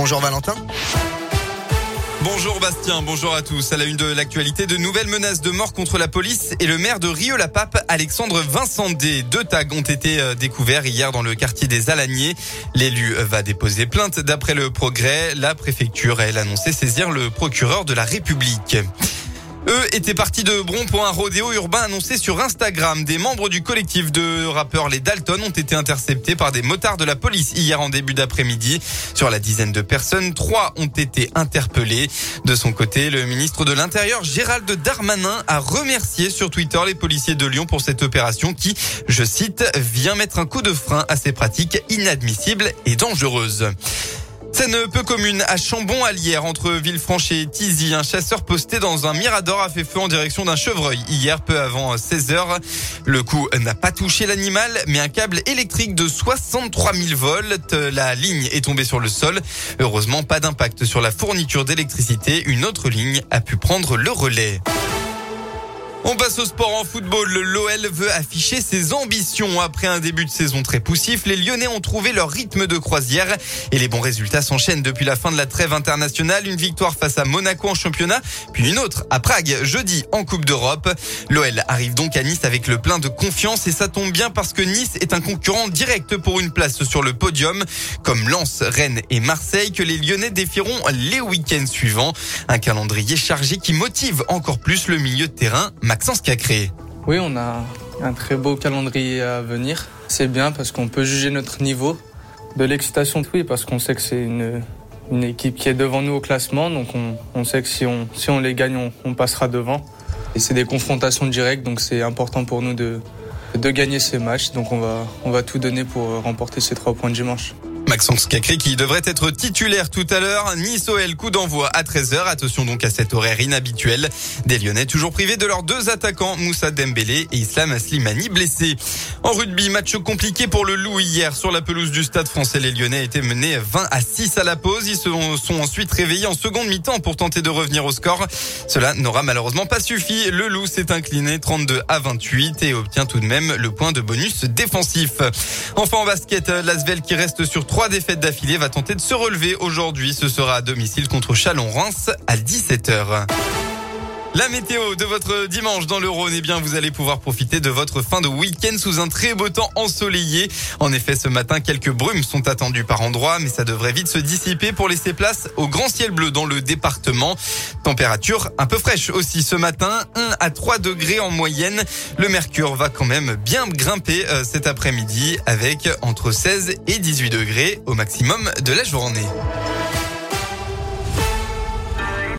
Bonjour Valentin. Bonjour Bastien, bonjour à tous. À la une de l'actualité, de nouvelles menaces de mort contre la police et le maire de Rieux-la-Pape, Alexandre Vincent D. Deux tags ont été euh, découverts hier dans le quartier des Alaniers. L'élu va déposer plainte. D'après le progrès, la préfecture a elle annoncé saisir le procureur de la République. Eux étaient partis de Bron pour un rodéo urbain annoncé sur Instagram. Des membres du collectif de rappeurs Les Dalton ont été interceptés par des motards de la police hier en début d'après-midi. Sur la dizaine de personnes, trois ont été interpellés. De son côté, le ministre de l'Intérieur Gérald Darmanin a remercié sur Twitter les policiers de Lyon pour cette opération qui, je cite, vient mettre un coup de frein à ces pratiques inadmissibles et dangereuses. Scène peu commune à Chambon-Allière entre Villefranche et Tizy. Un chasseur posté dans un mirador a fait feu en direction d'un chevreuil hier peu avant 16 heures. Le coup n'a pas touché l'animal, mais un câble électrique de 63 000 volts. La ligne est tombée sur le sol. Heureusement, pas d'impact sur la fourniture d'électricité. Une autre ligne a pu prendre le relais. On passe au sport en football. L'OL veut afficher ses ambitions. Après un début de saison très poussif, les Lyonnais ont trouvé leur rythme de croisière et les bons résultats s'enchaînent depuis la fin de la trêve internationale. Une victoire face à Monaco en championnat, puis une autre à Prague jeudi en Coupe d'Europe. L'OL arrive donc à Nice avec le plein de confiance et ça tombe bien parce que Nice est un concurrent direct pour une place sur le podium, comme Lens, Rennes et Marseille que les Lyonnais défieront les week-ends suivants. Un calendrier chargé qui motive encore plus le milieu de terrain. Maxence Cacré. Oui, on a un très beau calendrier à venir. C'est bien parce qu'on peut juger notre niveau. De l'excitation, oui, parce qu'on sait que c'est une, équipe qui est devant nous au classement. Donc on, sait que si on, les gagne, on, passera devant. Et c'est des confrontations directes, donc c'est important pour nous de, gagner ces matchs. Donc on va, tout donner pour remporter ces trois points dimanche. Maxence Cacré qui devrait être titulaire tout à l'heure. Nice coup d'envoi à 13h. Attention donc à cet horaire inhabituel. Des Lyonnais toujours privés de leurs deux attaquants, Moussa Dembélé et Islam Slimani blessés. En rugby, match compliqué pour le Loup hier sur la pelouse du Stade français. Les Lyonnais étaient menés 20 à 6 à la pause. Ils se sont ensuite réveillés en seconde mi-temps pour tenter de revenir au score. Cela n'aura malheureusement pas suffi. Le Loup s'est incliné 32 à 28 et obtient tout de même le point de bonus défensif. Enfin en basket, l'Asvel qui reste sur trois trois défaites d'affilée va tenter de se relever aujourd'hui. Ce sera à domicile contre Chalon-Reims à 17h. La météo de votre dimanche dans le Rhône, eh bien, vous allez pouvoir profiter de votre fin de week-end sous un très beau temps ensoleillé. En effet, ce matin, quelques brumes sont attendues par endroits, mais ça devrait vite se dissiper pour laisser place au grand ciel bleu dans le département. Température un peu fraîche aussi ce matin, 1 à 3 degrés en moyenne. Le mercure va quand même bien grimper euh, cet après-midi avec entre 16 et 18 degrés au maximum de la journée.